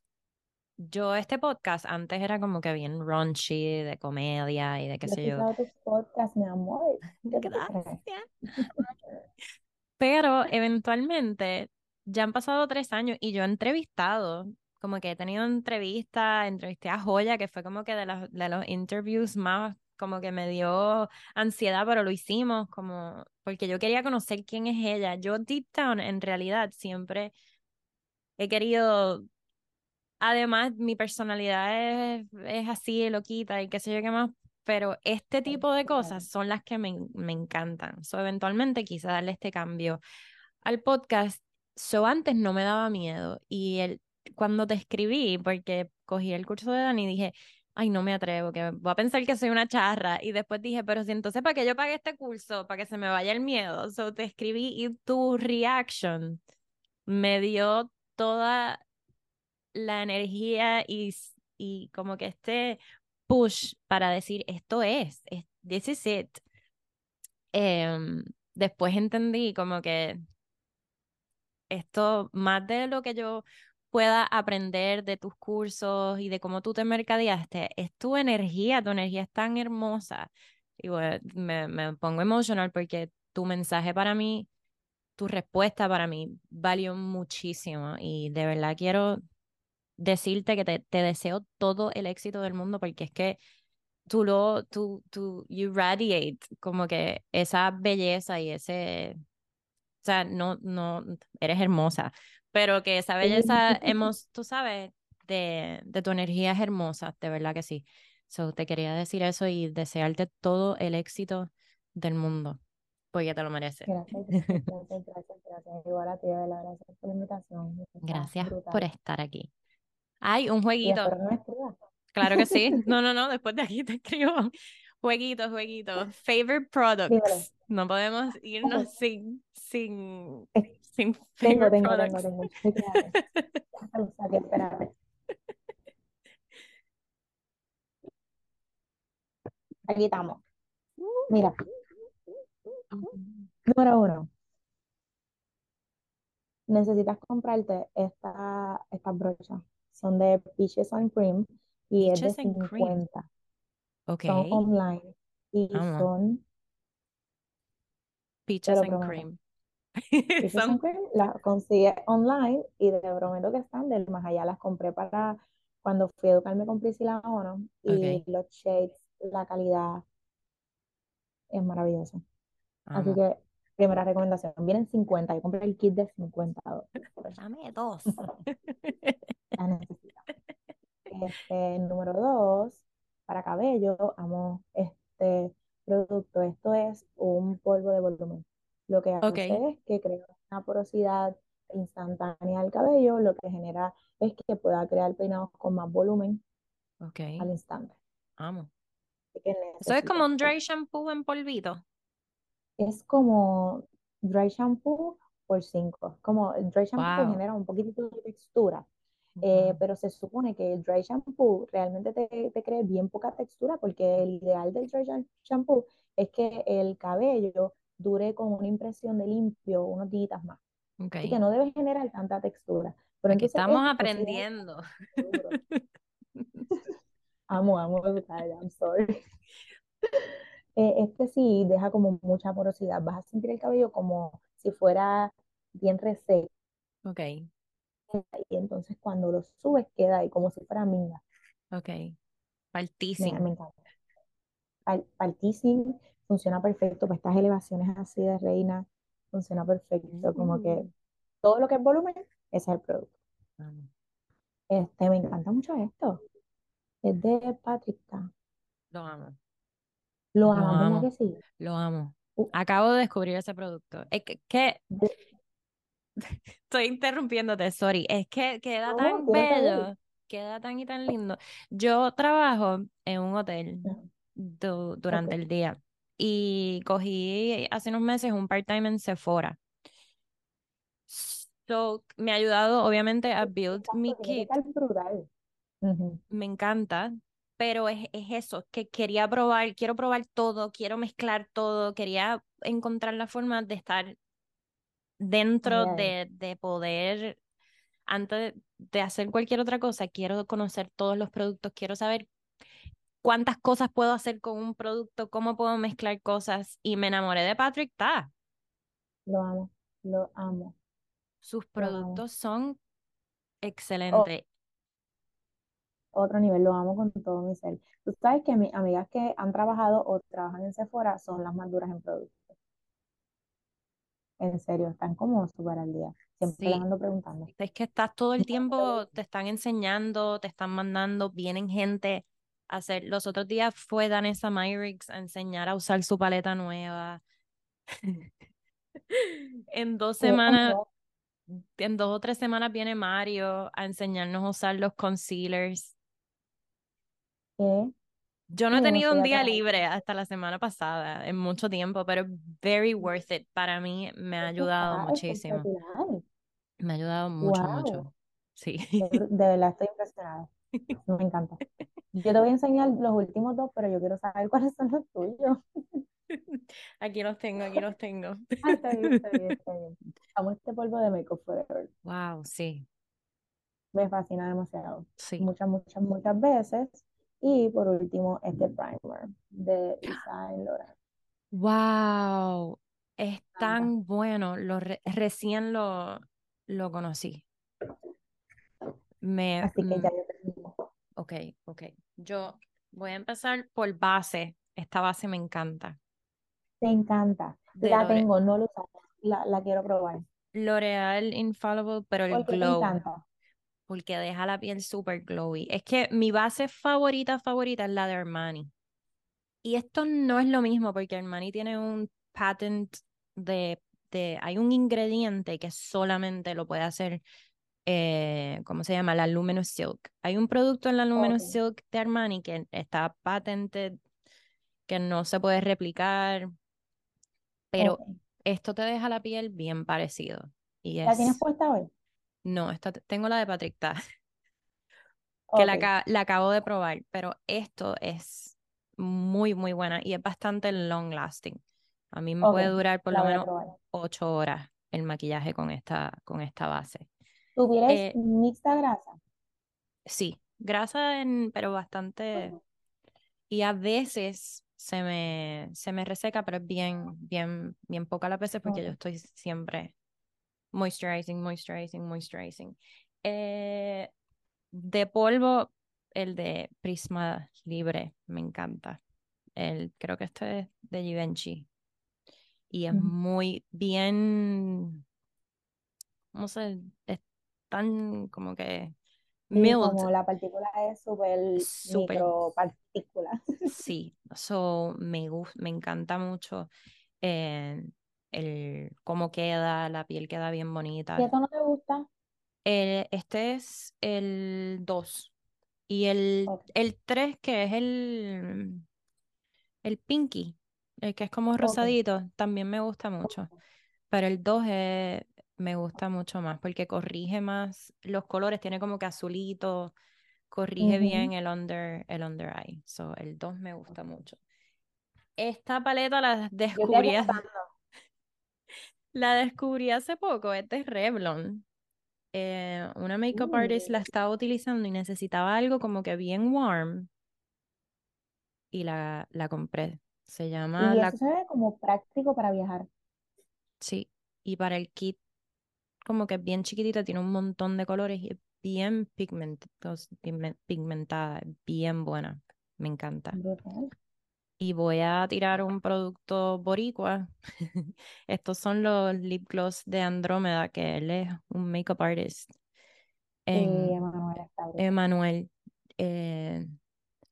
yo este podcast antes era como que bien raunchy, de comedia y de qué sé yo. podcast, mi amor. (laughs) Gracias. Pero eventualmente ya han pasado tres años y yo he entrevistado, como que he tenido entrevistas, entrevisté a Joya, que fue como que de los, de los interviews más, como que me dio ansiedad, pero lo hicimos, como, porque yo quería conocer quién es ella. Yo deep down, en realidad, siempre he querido Además, mi personalidad es, es así, loquita y qué sé yo qué más, pero este tipo de cosas son las que me, me encantan. So, eventualmente quise darle este cambio al podcast. So, antes no me daba miedo y el, cuando te escribí, porque cogí el curso de Dani, dije, ay, no me atrevo, que voy a pensar que soy una charra. Y después dije, pero si entonces, ¿para qué yo pagué este curso? Para que se me vaya el miedo. So, te escribí y tu reaction me dio toda la energía y, y como que este push para decir esto es, this is it. Em, después entendí como que esto, más de lo que yo pueda aprender de tus cursos y de cómo tú te mercadeaste, es tu energía, tu energía es tan hermosa. Y me pongo emocional porque tu mensaje para mí, tu respuesta para mí valió muchísimo y de verdad quiero decirte que te, te, deseo todo el éxito del mundo porque es que tú lo, tú, tú, you radiate como que esa belleza y ese, o sea, no, no, eres hermosa, pero que esa belleza, hemos, tú sabes, de, de tu energía es hermosa, de verdad que sí. So, te quería decir eso y desearte todo el éxito del mundo, porque te lo mereces. Gracias, (laughs) gracias, gracias, gracias. Igual a ti, gracias por la invitación. Gracias por estar aquí. Hay un jueguito. Claro que sí. (laughs) No, no, no, después de aquí te escribo. (laughs) Jueguito, jueguito. Favorite products. No podemos irnos sin, sin, sin favorite tengo, products. Tengo, tengo, tengo. Aquí estamos. Mira. Número uno. Necesitas comprarte esta, esta brocha son de Peaches and Cream y es de 50. Okay. Son online y son Peaches (laughs) and cream. Peaches and cream las consigue online y de prometo que están del más allá. Las compré para cuando fui a educarme con Priscila Ono y los shades, la calidad es maravillosa. Así que, primera recomendación, vienen 50, yo compré el kit de 50 Dame dos. (laughs) la Este, número dos, para cabello, amo este producto. Esto es un polvo de volumen. Lo que hace es que crea una porosidad instantánea al cabello, lo que genera es que pueda crear peinados con más volumen al instante. Amo. Eso es como un dry shampoo en polvito. Es como dry shampoo por 5. Como el dry shampoo genera un poquitito de textura, eh, pero se supone que el dry shampoo realmente te, te cree bien poca textura porque el ideal del dry shampoo es que el cabello dure con una impresión de limpio unos días más. Okay. que no debe generar tanta textura. Pero Aquí estamos aprendiendo. (laughs) amo, amo I'm sorry. Eh, este sí deja como mucha porosidad. Vas a sentir el cabello como si fuera bien reseco. Ok. Y entonces cuando lo subes queda ahí como si fuera minga. Ok. Altísimo. Me, encanta. Altísimo. Funciona perfecto para estas elevaciones así de reina. Funciona perfecto. Como que mm. todo lo que es volumen, ese es el producto. Este, me encanta mucho esto. Es de Patrick Lo amo. Lo, amo, que sí? Lo amo. Uh. Acabo de descubrir ese producto. Es que, (laughs) estoy interrumpiéndote, sorry. Es que queda tan bello, queda tan y tan lindo. Yo trabajo en un hotel durante el día y cogí hace unos meses un part-time en Sephora. So, me ha ayudado obviamente a build mi kit. Me encanta, pero es, eso, que quería probar, quiero probar todo, quiero mezclar todo, quería encontrar la forma de estar dentro de, de poder, antes de hacer cualquier otra cosa, quiero conocer todos los productos, quiero saber cuántas cosas puedo hacer con un producto, cómo puedo mezclar cosas y me enamoré de Patrick Ta. Lo amo, lo amo. Sus productos son excelentes otro nivel, lo amo con todo mi ser. Tú sabes que mis amigas que han trabajado o trabajan en Sephora son las más duras en producto. En serio, están como súper al día. Siempre les ando preguntando. Es que estás todo el tiempo, te están enseñando, te están mandando, vienen gente a hacer. Los otros días fue Danessa Myrix a enseñar a usar su paleta nueva. (laughs) en dos semanas, en dos o tres semanas viene Mario a enseñarnos a usar los concealers. Yo no he tenido un día libre hasta la semana pasada, en mucho tiempo, pero very worth it. Para mí me ha ayudado muchísimo. Me ha ayudado mucho, mucho. Sí. (laughs) De, verdad estoy impresionada. Me encanta. Yo te voy a enseñar los últimos dos, pero yo quiero saber (laughs) cuáles son los tuyos. (laughs) Aquí los tengo, aquí los tengo. Ah, está bien, está bien, está bien. Amo este polvo de Makeup Forever. Wow, sí. Me fascina demasiado. Sí. Muchas, muchas, muchas veces y por último, este primer de Isaín Laurent. ¡Wow! Es tan bueno. Lo recién lo, lo conocí. Me, Así que ya yo tengo. Ok, ok. Yo voy a empezar por base. Esta base me encanta. Te encanta. la tengo, no lo uso. La, la quiero probar. L'Oreal Infallible, pero el glow. Me encanta porque deja la piel súper glowy. Es que mi base favorita, favorita es la de Armani. Y esto no es lo mismo porque Armani tiene un patent de, de hay un ingrediente que solamente lo puede hacer, eh, ¿cómo se llama? La Luminous Silk. Hay un producto en la Luminous Silk de Armani que está patented, que no se puede replicar, pero esto te deja la piel bien parecido. Y ¿La tienes puesta hoy? No, esta, tengo la de Patrick (laughs) que la, la, acabo de probar, pero esto es muy, muy buena y es bastante long lasting. A mí me puede durar por lo menos ocho horas el maquillaje con esta, con esta base. ¿Tuvieras eh, mixta grasa? Sí, grasa, en, pero bastante. Y a veces se me, se me reseca, pero es bien, bien, bien poca las veces porque yo estoy siempre moisturizing, moisturizing, moisturizing. Eh, de polvo, el de Prisma Libre, me encanta. El, creo que este es de Givenchy. Y es muy bien, no sé, es tan como que como la partícula es súper partícula (laughs) Sí, so, me, me encanta mucho eh, el cómo queda, la piel queda bien bonita. ¿Y eso no te gusta? este es el 2. Y el, el 3, que es el, el pinky, el que es como rosadito, también me gusta mucho. Pero el 2 me gusta mucho más porque corrige más los colores, tiene como que azulito, corrige bien el under, el under eye. So, el 2 me gusta mucho. Esta paleta la descubrí. La descubrí hace poco, es de Revlon. Eh, una makeup artist la uh. estaba utilizando y necesitaba algo como que bien warm. Y la, la compré. Se llama. Y eso se ve como práctico para viajar. Sí. Y para el kit, como que es bien chiquitita, tiene un montón de colores y es bien pigmentada, bien buena. Me encanta y voy a tirar un producto boricua. (laughs) Estos son los lip gloss de Andrómeda, que él es un makeup artist. Emanuel. Eh,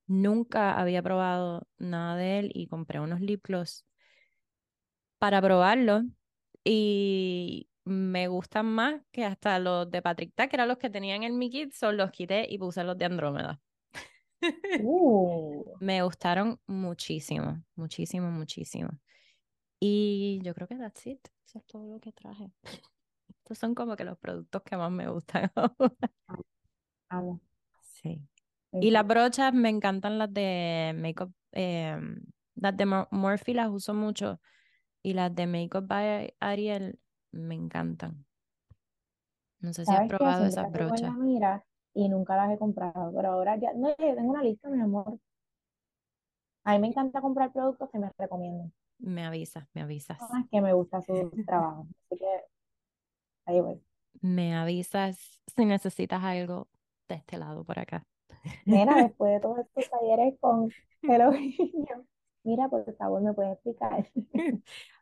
nunca había probado nada de él y compré unos lip gloss para probarlo y me gustan más que hasta los de Patrick que eran los que tenían en mi kit, son los quité y puse los de Andrómeda. (laughs) Uh. Me gustaron muchísimo, muchísimo, muchísimo. Y yo creo que that's it. Eso es todo lo que traje. Estos son como que los productos que más me gustan (laughs) Sí. Y las brochas me encantan las de Makeup. Em, las de Morphe las uso mucho. Y las de Makeup by Ariel me encantan. No sé si has probado esas brochas y nunca las he comprado, pero ahora ya, no, tengo una lista, mi amor. A mí me encanta comprar productos que me recomiendan. Me avisas, me avisas. Es que me gusta su (laughs) trabajo. Así que ahí voy. Me avisas si necesitas algo de este lado por acá. Mira, (laughs) después de todos estos talleres con Hello mira, por favor, ¿me puedes explicar?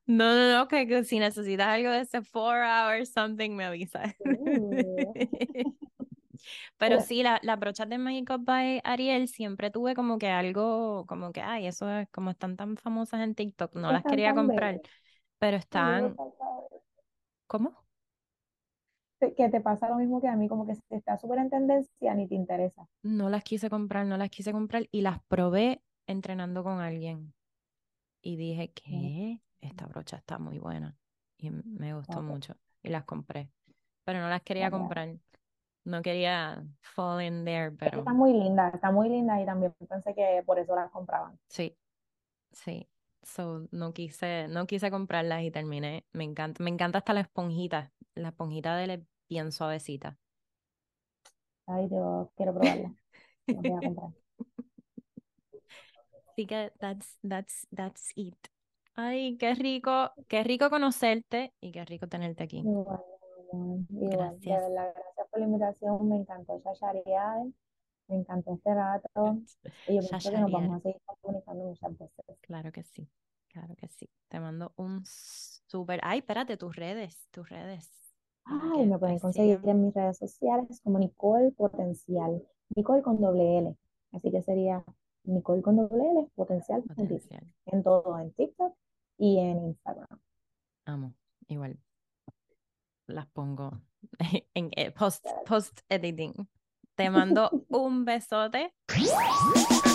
No, no, no, que, si necesitas algo de Sephora or something, me avisas. (laughs) Pero sí, la, las brochas de Makeup by Ariel siempre tuve como que algo, como que, ay, eso es como están tan famosas en TikTok, no las quería comprar, pero están... ¿Cómo? Que te pasa lo mismo que a mí, como que está súper en tendencia, ni te interesa. No las quise comprar, no las quise comprar y las probé entrenando con alguien. Y dije, ¿qué? Esta brocha está muy buena. Y me gustó mucho. Y las compré. Pero no las quería comprar no quería fall in there, pero... Está muy linda, está muy linda y también pensé que por eso las compraban. Sí, sí. So, no quise, no quise comprarlas y terminé. Me encanta, me encanta hasta la esponjita. La esponjita de él es bien suavecita. Ay, yo quiero probarla. voy a comprar. (laughs) Así que that's, that's, that's it. Ay, qué rico, qué rico conocerte y qué rico tenerte aquí. Igual, de verdad, gracias por la invitación, me encantó Shashariade, me encantó este rato y yo pienso que nos vamos a seguir comunicando muchas veces. Claro que sí, claro que sí. Te mando un súper... Ay, espérate, tus redes, tus redes. Ay, me pueden conseguir en mis redes sociales como Nicole Potencial, Nicole con doble L, así que sería Nicole con doble L, Potencial, Potencial. en todo, en TikTok y en Instagram. Amo, igual las pongo (laughs) en post, post editing. Te mando (laughs) un besote. (laughs)